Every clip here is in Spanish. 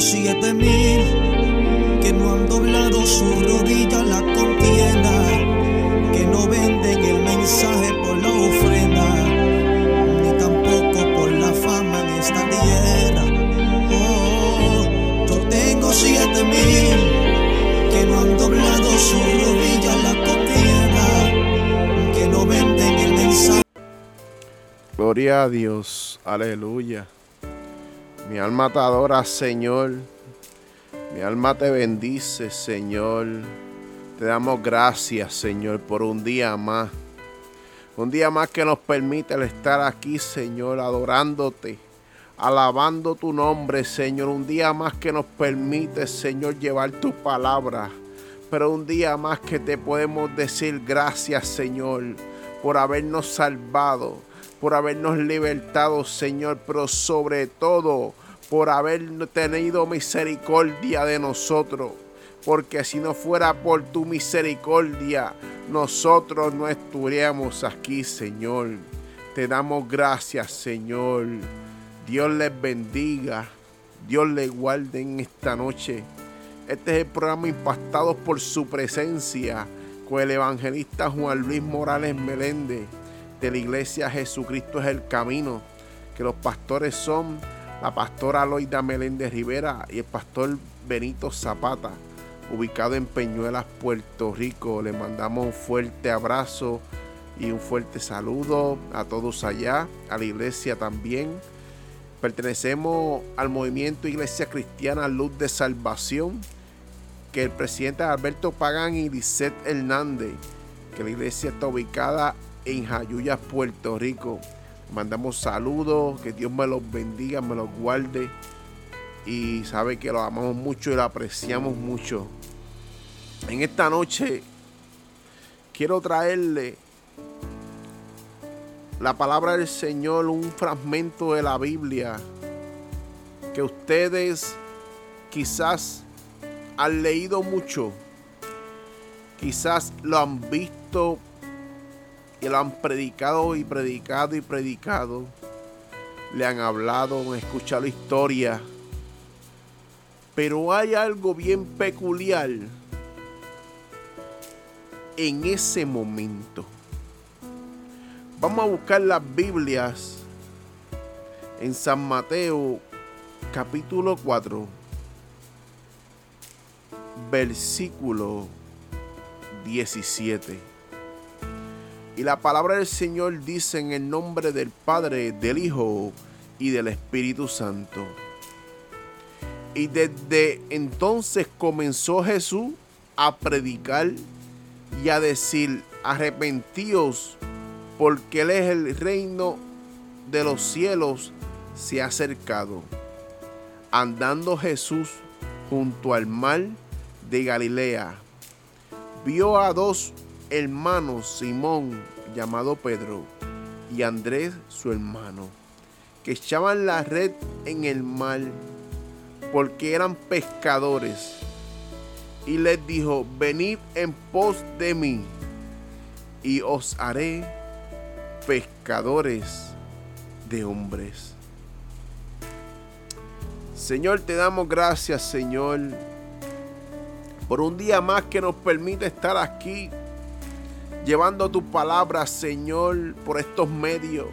siete mil que no han doblado su rodilla la contienda, que no venden el mensaje por la ofrenda, ni tampoco por la fama en esta tierra. Oh, yo tengo siete mil que no han doblado su rodilla la contienda, que no venden el mensaje. Gloria a Dios, aleluya. Mi alma te adora, Señor. Mi alma te bendice, Señor. Te damos gracias, Señor, por un día más. Un día más que nos permite el estar aquí, Señor, adorándote, alabando tu nombre, Señor. Un día más que nos permite, Señor, llevar tu palabra. Pero un día más que te podemos decir gracias, Señor, por habernos salvado por habernos libertado, Señor, pero sobre todo por haber tenido misericordia de nosotros. Porque si no fuera por tu misericordia, nosotros no estuviéramos aquí, Señor. Te damos gracias, Señor. Dios les bendiga. Dios les guarde en esta noche. Este es el programa Impactados por su presencia con el evangelista Juan Luis Morales Meléndez de la iglesia Jesucristo es el camino, que los pastores son la pastora Loida Meléndez Rivera y el pastor Benito Zapata, ubicado en Peñuelas, Puerto Rico. Le mandamos un fuerte abrazo y un fuerte saludo a todos allá, a la iglesia también. Pertenecemos al movimiento Iglesia Cristiana Luz de Salvación, que el presidente Alberto Pagán y Lisette Hernández, que la iglesia está ubicada en Jayuya, Puerto Rico. Mandamos saludos, que Dios me los bendiga, me los guarde. Y sabe que lo amamos mucho y lo apreciamos mucho. En esta noche quiero traerle la palabra del Señor, un fragmento de la Biblia que ustedes quizás han leído mucho, quizás lo han visto y lo han predicado y predicado y predicado. Le han hablado, han escuchado la historia. Pero hay algo bien peculiar en ese momento. Vamos a buscar las Biblias en San Mateo capítulo 4, versículo 17. Y la palabra del Señor dice en el nombre del Padre, del Hijo y del Espíritu Santo. Y desde entonces comenzó Jesús a predicar y a decir, arrepentíos, porque Él es el reino de los cielos se ha acercado. Andando Jesús junto al mar de Galilea, vio a dos hermano Simón, llamado Pedro, y Andrés, su hermano, que echaban la red en el mar porque eran pescadores. Y les dijo, venid en pos de mí, y os haré pescadores de hombres. Señor, te damos gracias, Señor, por un día más que nos permite estar aquí llevando tu palabra, Señor, por estos medios.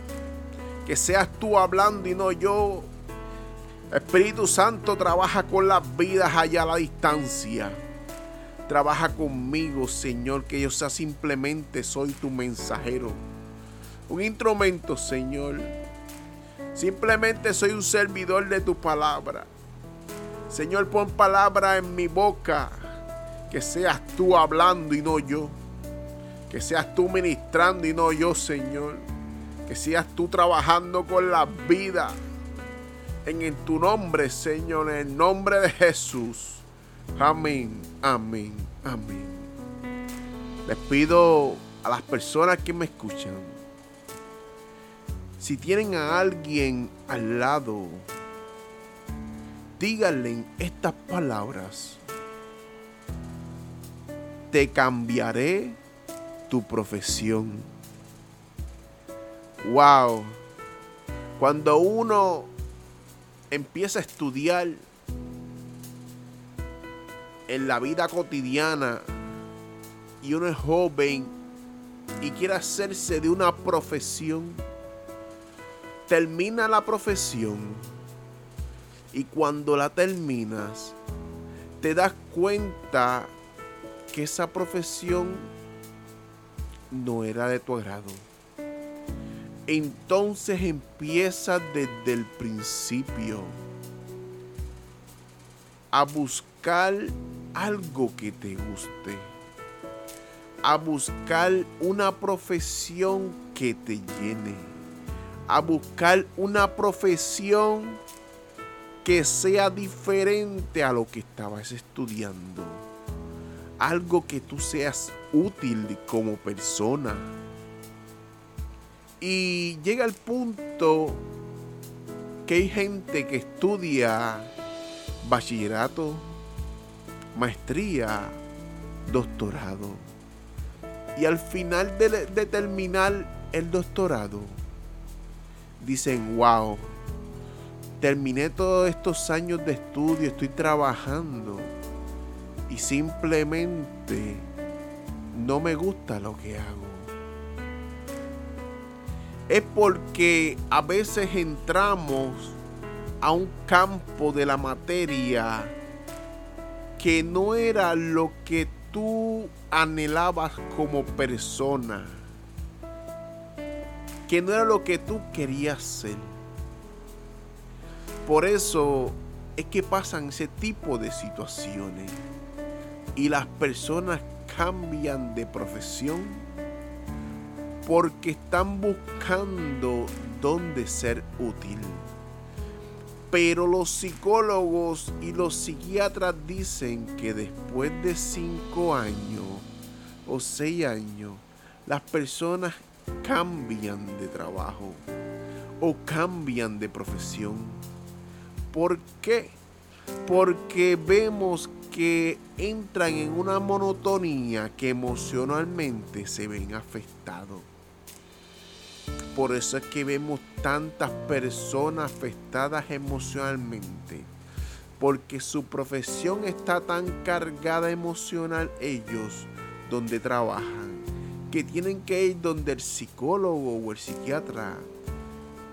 Que seas tú hablando y no yo. Espíritu Santo trabaja con las vidas allá a la distancia. Trabaja conmigo, Señor, que yo sea simplemente soy tu mensajero. Un instrumento, Señor. Simplemente soy un servidor de tu palabra. Señor, pon palabra en mi boca. Que seas tú hablando y no yo. Que seas tú ministrando y no yo, Señor. Que seas tú trabajando con la vida. En, en tu nombre, Señor, en el nombre de Jesús. Amén, amén, amén. Les pido a las personas que me escuchan, si tienen a alguien al lado, díganle estas palabras. Te cambiaré tu profesión. Wow. Cuando uno empieza a estudiar en la vida cotidiana y uno es joven y quiere hacerse de una profesión, termina la profesión y cuando la terminas te das cuenta que esa profesión no era de tu agrado. Entonces empieza desde el principio a buscar algo que te guste, a buscar una profesión que te llene, a buscar una profesión que sea diferente a lo que estabas estudiando, algo que tú seas útil como persona. Y llega el punto que hay gente que estudia bachillerato, maestría, doctorado. Y al final de, terminar el doctorado, dicen, wow, terminé todos estos años de estudio, estoy trabajando y simplemente no me gusta lo que hago. Es porque a veces entramos a un campo de la materia que no era lo que tú anhelabas como persona, que no era lo que tú querías ser. Por eso es que pasan ese tipo de situaciones y las personas cambian de profesión porque están buscando dónde ser útil. Pero los psicólogos y los psiquiatras dicen que después de cinco años o seis años, las personas cambian de trabajo o cambian de profesión. ¿Por qué? Porque vemos que entran en una monotonía que emocionalmente se ven afectados. Por eso es que vemos tantas personas afectadas emocionalmente. Porque su profesión está tan cargada emocional ellos donde trabajan. Que tienen que ir donde el psicólogo o el psiquiatra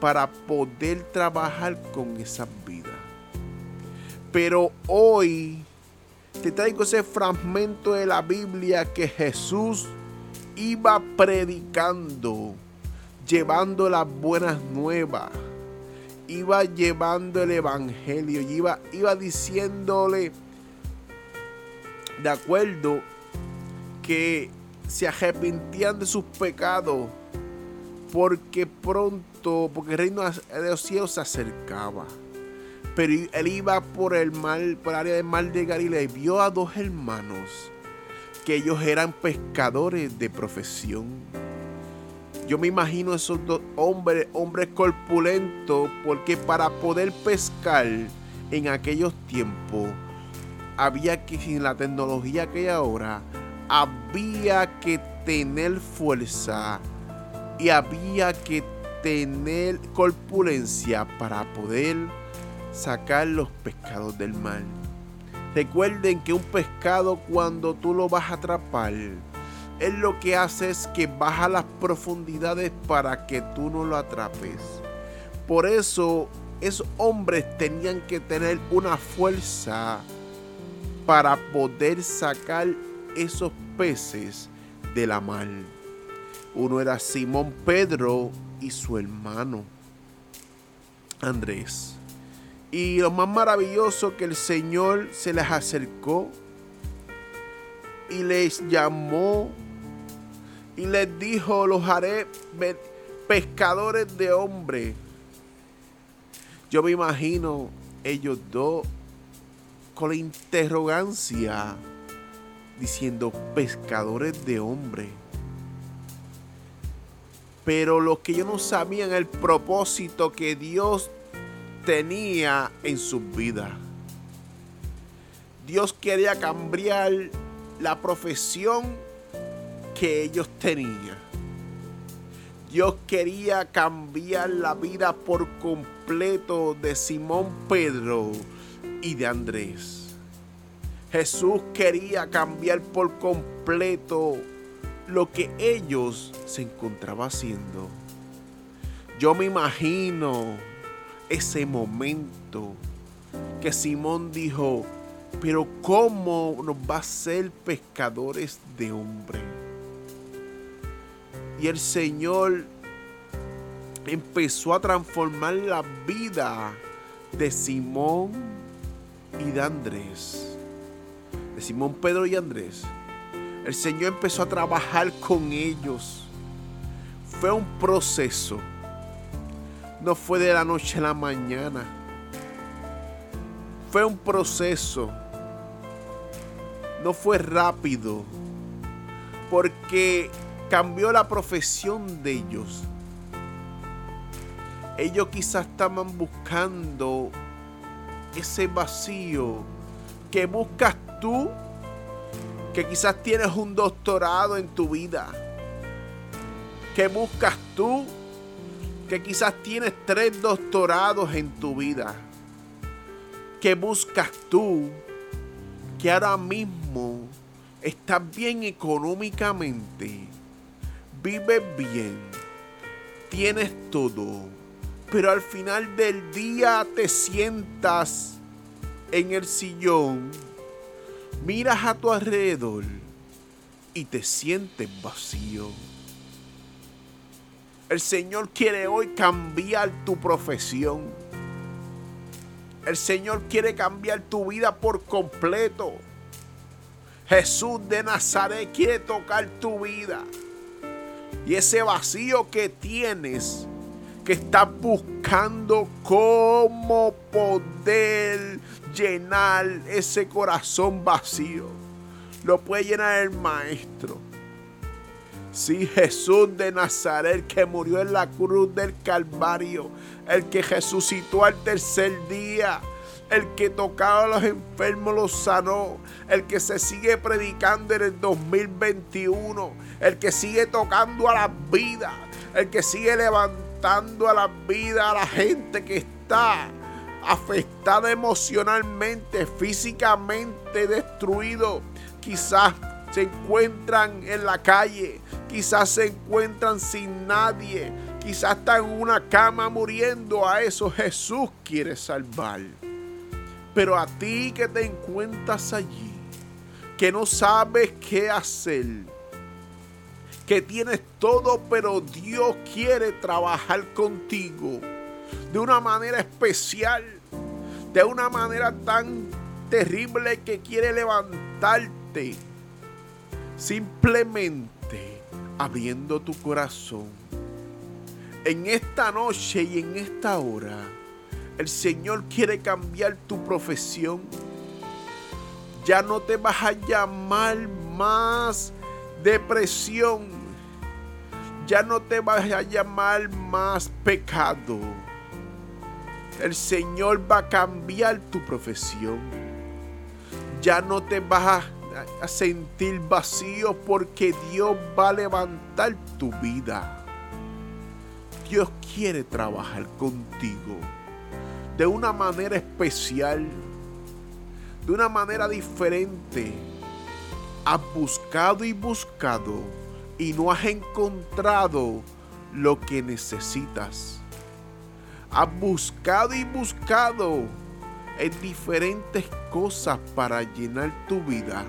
para poder trabajar con esas vidas. Pero hoy te traigo ese fragmento de la Biblia que Jesús iba predicando llevando las buenas nuevas, iba llevando el evangelio, iba, iba diciéndole, de acuerdo, que se arrepentían de sus pecados, porque pronto, porque el reino de los cielos se acercaba. Pero él iba por el mar, por el área del mar de Galilea y vio a dos hermanos que ellos eran pescadores de profesión. Yo me imagino esos dos hombres, hombres corpulentos, porque para poder pescar en aquellos tiempos, había que, sin la tecnología que hay ahora, había que tener fuerza y había que tener corpulencia para poder sacar los pescados del mar. Recuerden que un pescado cuando tú lo vas a atrapar, él lo que hace es que baja las profundidades para que tú no lo atrapes. Por eso esos hombres tenían que tener una fuerza para poder sacar esos peces de la mar. Uno era Simón Pedro y su hermano Andrés. Y lo más maravilloso que el Señor se les acercó y les llamó y les dijo, los haré pescadores de hombres. Yo me imagino ellos dos con la interrogancia diciendo pescadores de hombres. Pero los que ellos no sabían el propósito que Dios tenía en sus vidas. Dios quería cambiar la profesión que ellos tenían. Dios quería cambiar la vida por completo de Simón Pedro y de Andrés. Jesús quería cambiar por completo lo que ellos se encontraban haciendo. Yo me imagino ese momento que Simón dijo, pero ¿cómo nos va a ser pescadores de hombre? Y el Señor empezó a transformar la vida de Simón y de Andrés. De Simón, Pedro y Andrés. El Señor empezó a trabajar con ellos. Fue un proceso. No fue de la noche a la mañana. Fue un proceso. No fue rápido. Porque cambió la profesión de ellos. Ellos quizás estaban buscando ese vacío que buscas tú, que quizás tienes un doctorado en tu vida, que buscas tú, que quizás tienes tres doctorados en tu vida, que buscas tú, que ahora mismo estás bien económicamente, vives bien, tienes todo, pero al final del día te sientas en el sillón, miras a tu alrededor y te sientes vacío. El Señor quiere hoy cambiar tu profesión. El Señor quiere cambiar tu vida por completo. Jesús de Nazaret quiere tocar tu vida. Y ese vacío que tienes, que estás buscando cómo poder llenar ese corazón vacío, lo puede llenar el Maestro. Sí, Jesús de Nazaret que murió en la cruz del Calvario, el que resucitó al tercer día, el que tocaba a los enfermos los sanó, el que se sigue predicando en el 2021, el que sigue tocando a las vidas, el que sigue levantando a las vidas a la gente que está afectada emocionalmente, físicamente destruido, quizás se encuentran en la calle, quizás se encuentran sin nadie, quizás están en una cama muriendo. A eso Jesús quiere salvar. Pero a ti que te encuentras allí, que no sabes qué hacer, que tienes todo, pero Dios quiere trabajar contigo de una manera especial, de una manera tan terrible que quiere levantarte Simplemente abriendo tu corazón. En esta noche y en esta hora, el Señor quiere cambiar tu profesión. Ya no te vas a llamar más depresión. Ya no te vas a llamar más pecado. El Señor va a cambiar tu profesión. Ya no te vas a a sentir vacío porque Dios va a levantar tu vida. Dios quiere trabajar contigo de una manera especial, de una manera diferente. Has buscado y buscado y no has encontrado lo que necesitas. Has buscado y buscado en diferentes cosas para llenar tu vida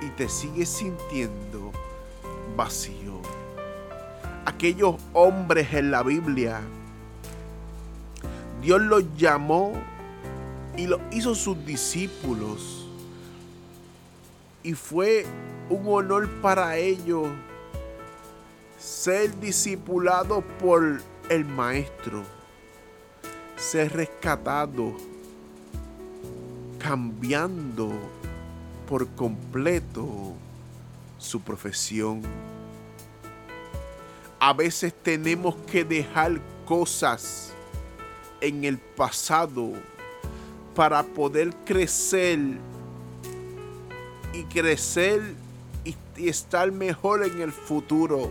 y te sigues sintiendo vacío. Aquellos hombres en la Biblia, Dios los llamó y los hizo sus discípulos. Y fue un honor para ellos ser discipulado por el Maestro, ser rescatado, cambiando por completo su profesión. A veces tenemos que dejar cosas en el pasado para poder crecer y crecer y, estar mejor en el futuro.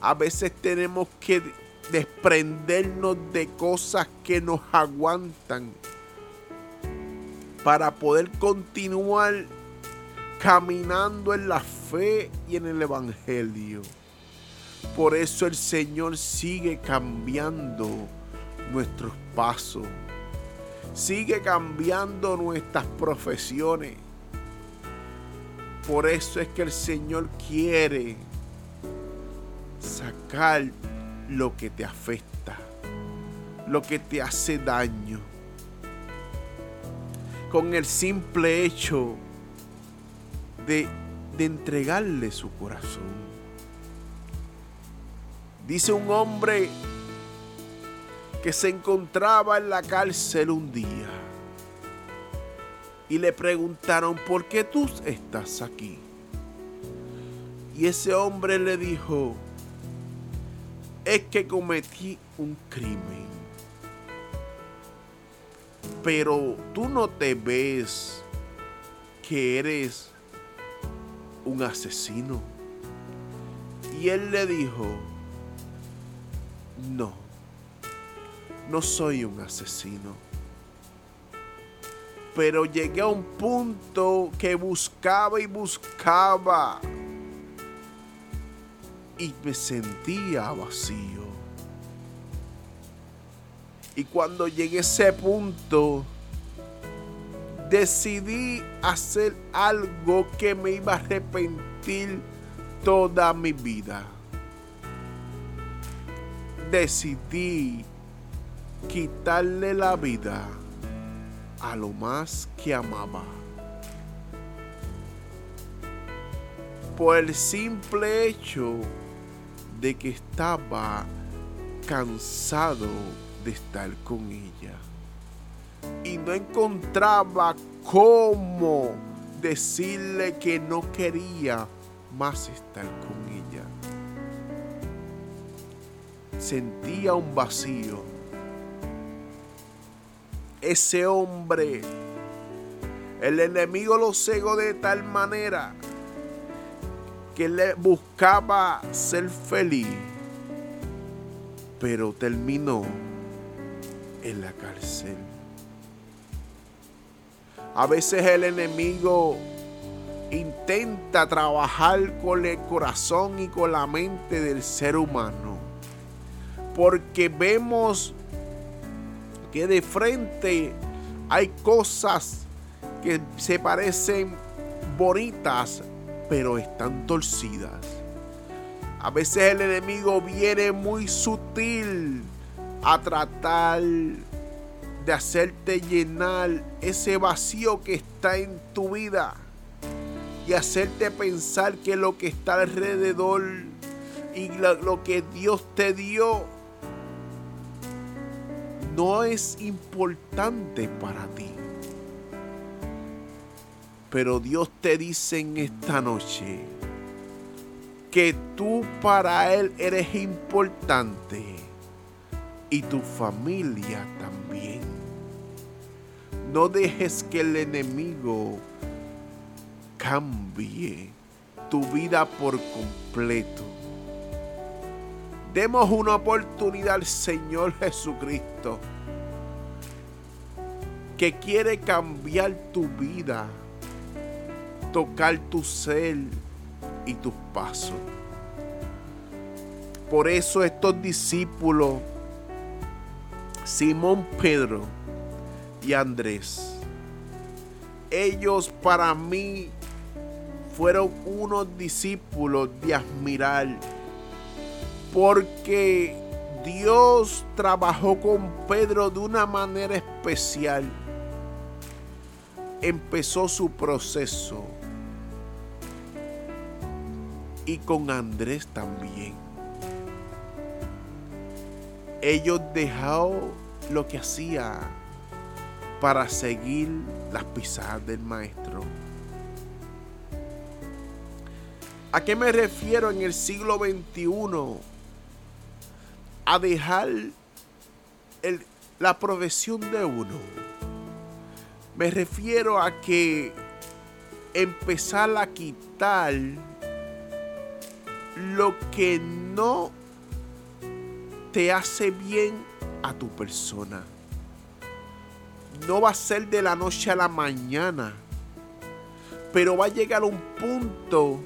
A veces tenemos que desprendernos de cosas que nos aguantan para poder continuar caminando en la fe y en el Evangelio. Por eso el Señor sigue cambiando nuestros pasos. Sigue cambiando nuestras profesiones. Por eso es que el Señor quiere sacar lo que te afecta, lo que te hace daño. Con el simple hecho de, de entregarle su corazón. Dice un hombre que se encontraba en la cárcel un día y le preguntaron, ¿por qué tú estás aquí? Y ese hombre le dijo, es que cometí un crimen. Pero tú no te ves que eres un asesino. Y él le dijo, no, no soy un asesino. Pero llegué a un punto que buscaba y buscaba y me sentía vacío. Y cuando llegué a ese punto, decidí hacer algo que me iba a arrepentir toda mi vida decidí quitarle la vida a lo más que amaba. Por el simple hecho de que estaba cansado de estar con ella. Y no encontraba cómo decirle que no quería más estar con ella sentía un vacío. Ese hombre, el enemigo lo cegó de tal manera que le buscaba ser feliz, pero terminó en la cárcel. A veces el enemigo intenta trabajar con el corazón y con la mente del ser humano porque vemos que de frente hay cosas que se parecen bonitas, pero están torcidas. A veces el enemigo viene muy sutil a tratar de hacerte llenar ese vacío que está en tu vida y hacerte pensar que lo que está alrededor y lo, que Dios te dio no es importante para ti. Pero Dios te dice en esta noche que tú para Él eres importante y tu familia también. No dejes que el enemigo cambie tu vida por completo. Demos una oportunidad al Señor Jesucristo que quiere cambiar tu vida, tocar tu ser y tus pasos. Por eso estos discípulos, Simón Pedro y Andrés, ellos para mí fueron unos discípulos de admirar porque Dios trabajó con Pedro de una manera especial. Empezó su proceso. Y con Andrés también. Ellos dejaron lo que hacía para seguir las pisadas del maestro. ¿A qué me refiero en el siglo XXI? a dejar la profesión de uno. Me refiero a que empezar a quitar lo que no te hace bien a tu persona. no va a ser de la noche a la mañana, pero va a llegar un punto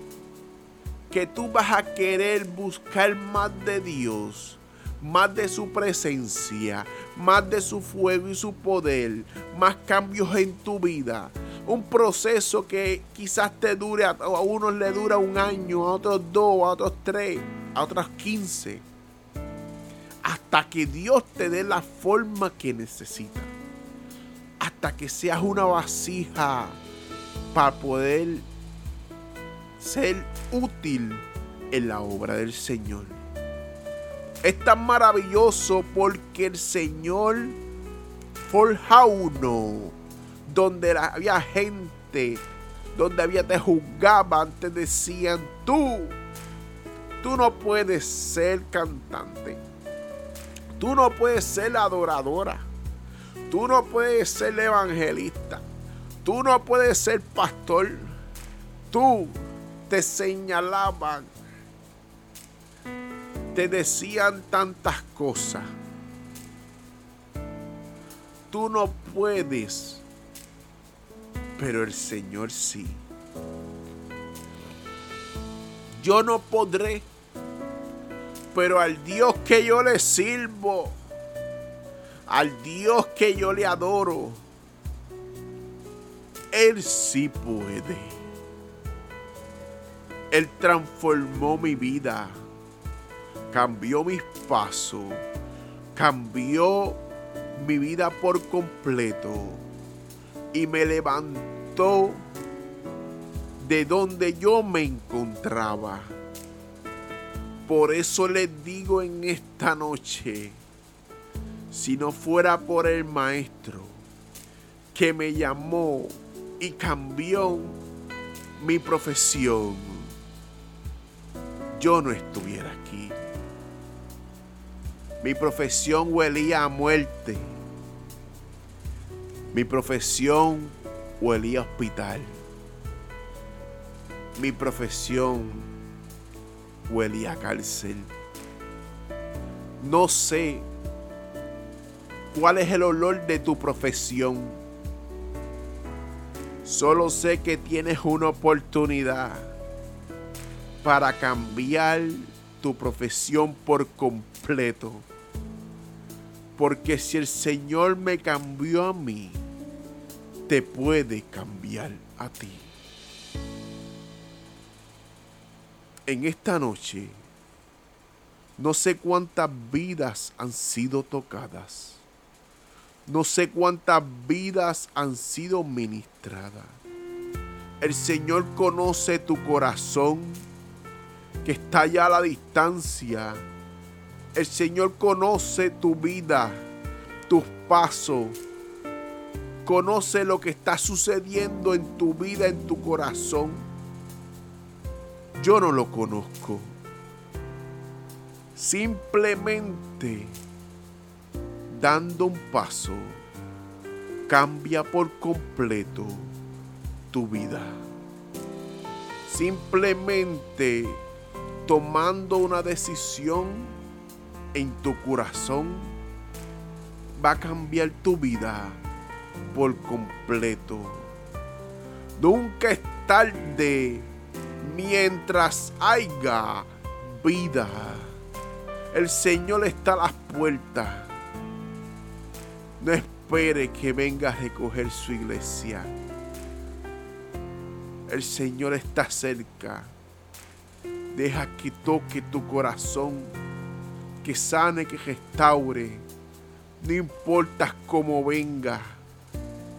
que tú vas a querer buscar más de Dios, más de su presencia, más de su fuego y su poder, más cambios en tu vida. Un proceso que quizás te dure, a unos le dura un año, a otros dos, a otros tres, a otros quince. Hasta que Dios te dé la forma que necesitas. Hasta que seas una vasija para poder ser útil en la obra del Señor. Es tan maravilloso porque el Señor forja uno donde había gente, donde había te juzgaban, te decían tú, tú no puedes ser cantante, tú no puedes ser adoradora, tú no puedes ser evangelista, tú no puedes ser pastor, tú te señalaban, te decían tantas cosas. Tú no puedes, pero el Señor sí. Yo no podré, pero al Dios que yo le sirvo, al Dios que yo le adoro, Él sí puede. Él transformó mi vida, cambió mis pasos, cambió mi vida por completo y me levantó de donde yo me encontraba. Por eso les digo en esta noche, si no fuera por el Maestro que me llamó y cambió mi profesión, yo no estuviera aquí. Mi profesión huelía a muerte. Mi profesión huelía a hospital. Mi profesión huelía a cárcel. No sé cuál es el olor de tu profesión. Solo sé que tienes una oportunidad para cambiar tu profesión por completo. Porque si el Señor me cambió a mí, te puede cambiar a ti. En esta noche, no sé cuántas vidas han sido tocadas. No sé cuántas vidas han sido ministradas. El Señor conoce tu corazón que está ya a la distancia. El Señor conoce tu vida, tus pasos. Conoce lo que está sucediendo en tu vida, en tu corazón. Yo no lo conozco. Simplemente dando un paso cambia por completo tu vida. Simplemente tomando una decisión en tu corazón va a cambiar tu vida por completo. Nunca es tarde mientras haya vida. El Señor está a las puertas. No espere que venga a recoger su iglesia. El Señor está cerca. Deja que toque tu corazón, que sane, que restaure. No importa cómo venga,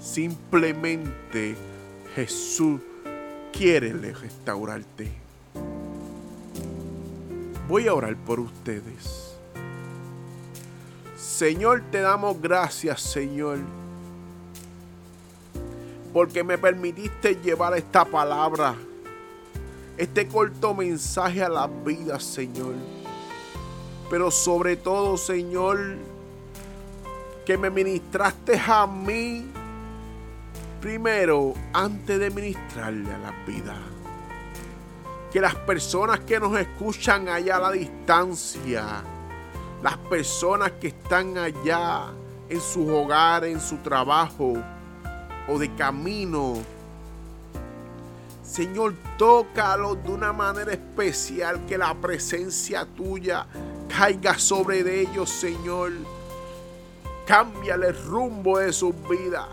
simplemente Jesús quiere restaurarte. Voy a orar por ustedes. Señor, te damos gracias, Señor, porque me permitiste llevar esta palabra este corto mensaje a la vida, Señor. Pero sobre todo, Señor, que me ministraste a mí primero antes de ministrarle a la vida. Que las personas que nos escuchan allá a la distancia, las personas que están allá en sus hogares, en su trabajo o de camino. Señor, tócalo de una manera especial, que la presencia tuya caiga sobre ellos, Señor. Cámbiale el rumbo de sus vidas.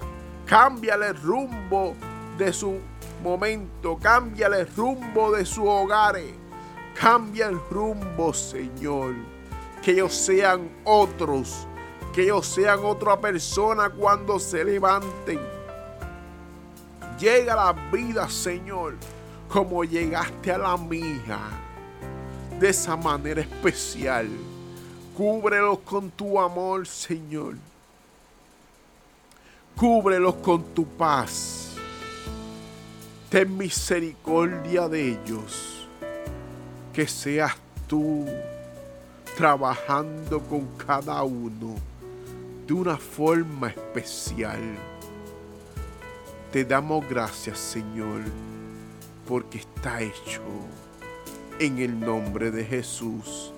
Cámbiale el rumbo de su momento. Cámbiale el rumbo de sus hogares. Cambia el rumbo, Señor. Que ellos sean otros. Que ellos sean otra persona cuando se levanten. Llega a la vida, Señor, como llegaste a la mía. De esa manera especial. Cúbrelos con tu amor, Señor. Cúbrelos con tu paz. Ten misericordia de ellos. Que seas tú trabajando con cada uno de una forma especial. Te damos gracias, Señor, porque está hecho en el nombre de Jesús.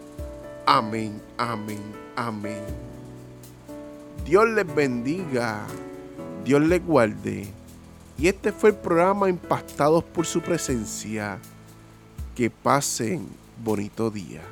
Amén, amén, amén. Dios les bendiga, Dios les guarde. Y este fue el programa Impactados por su presencia. Que pasen bonito día.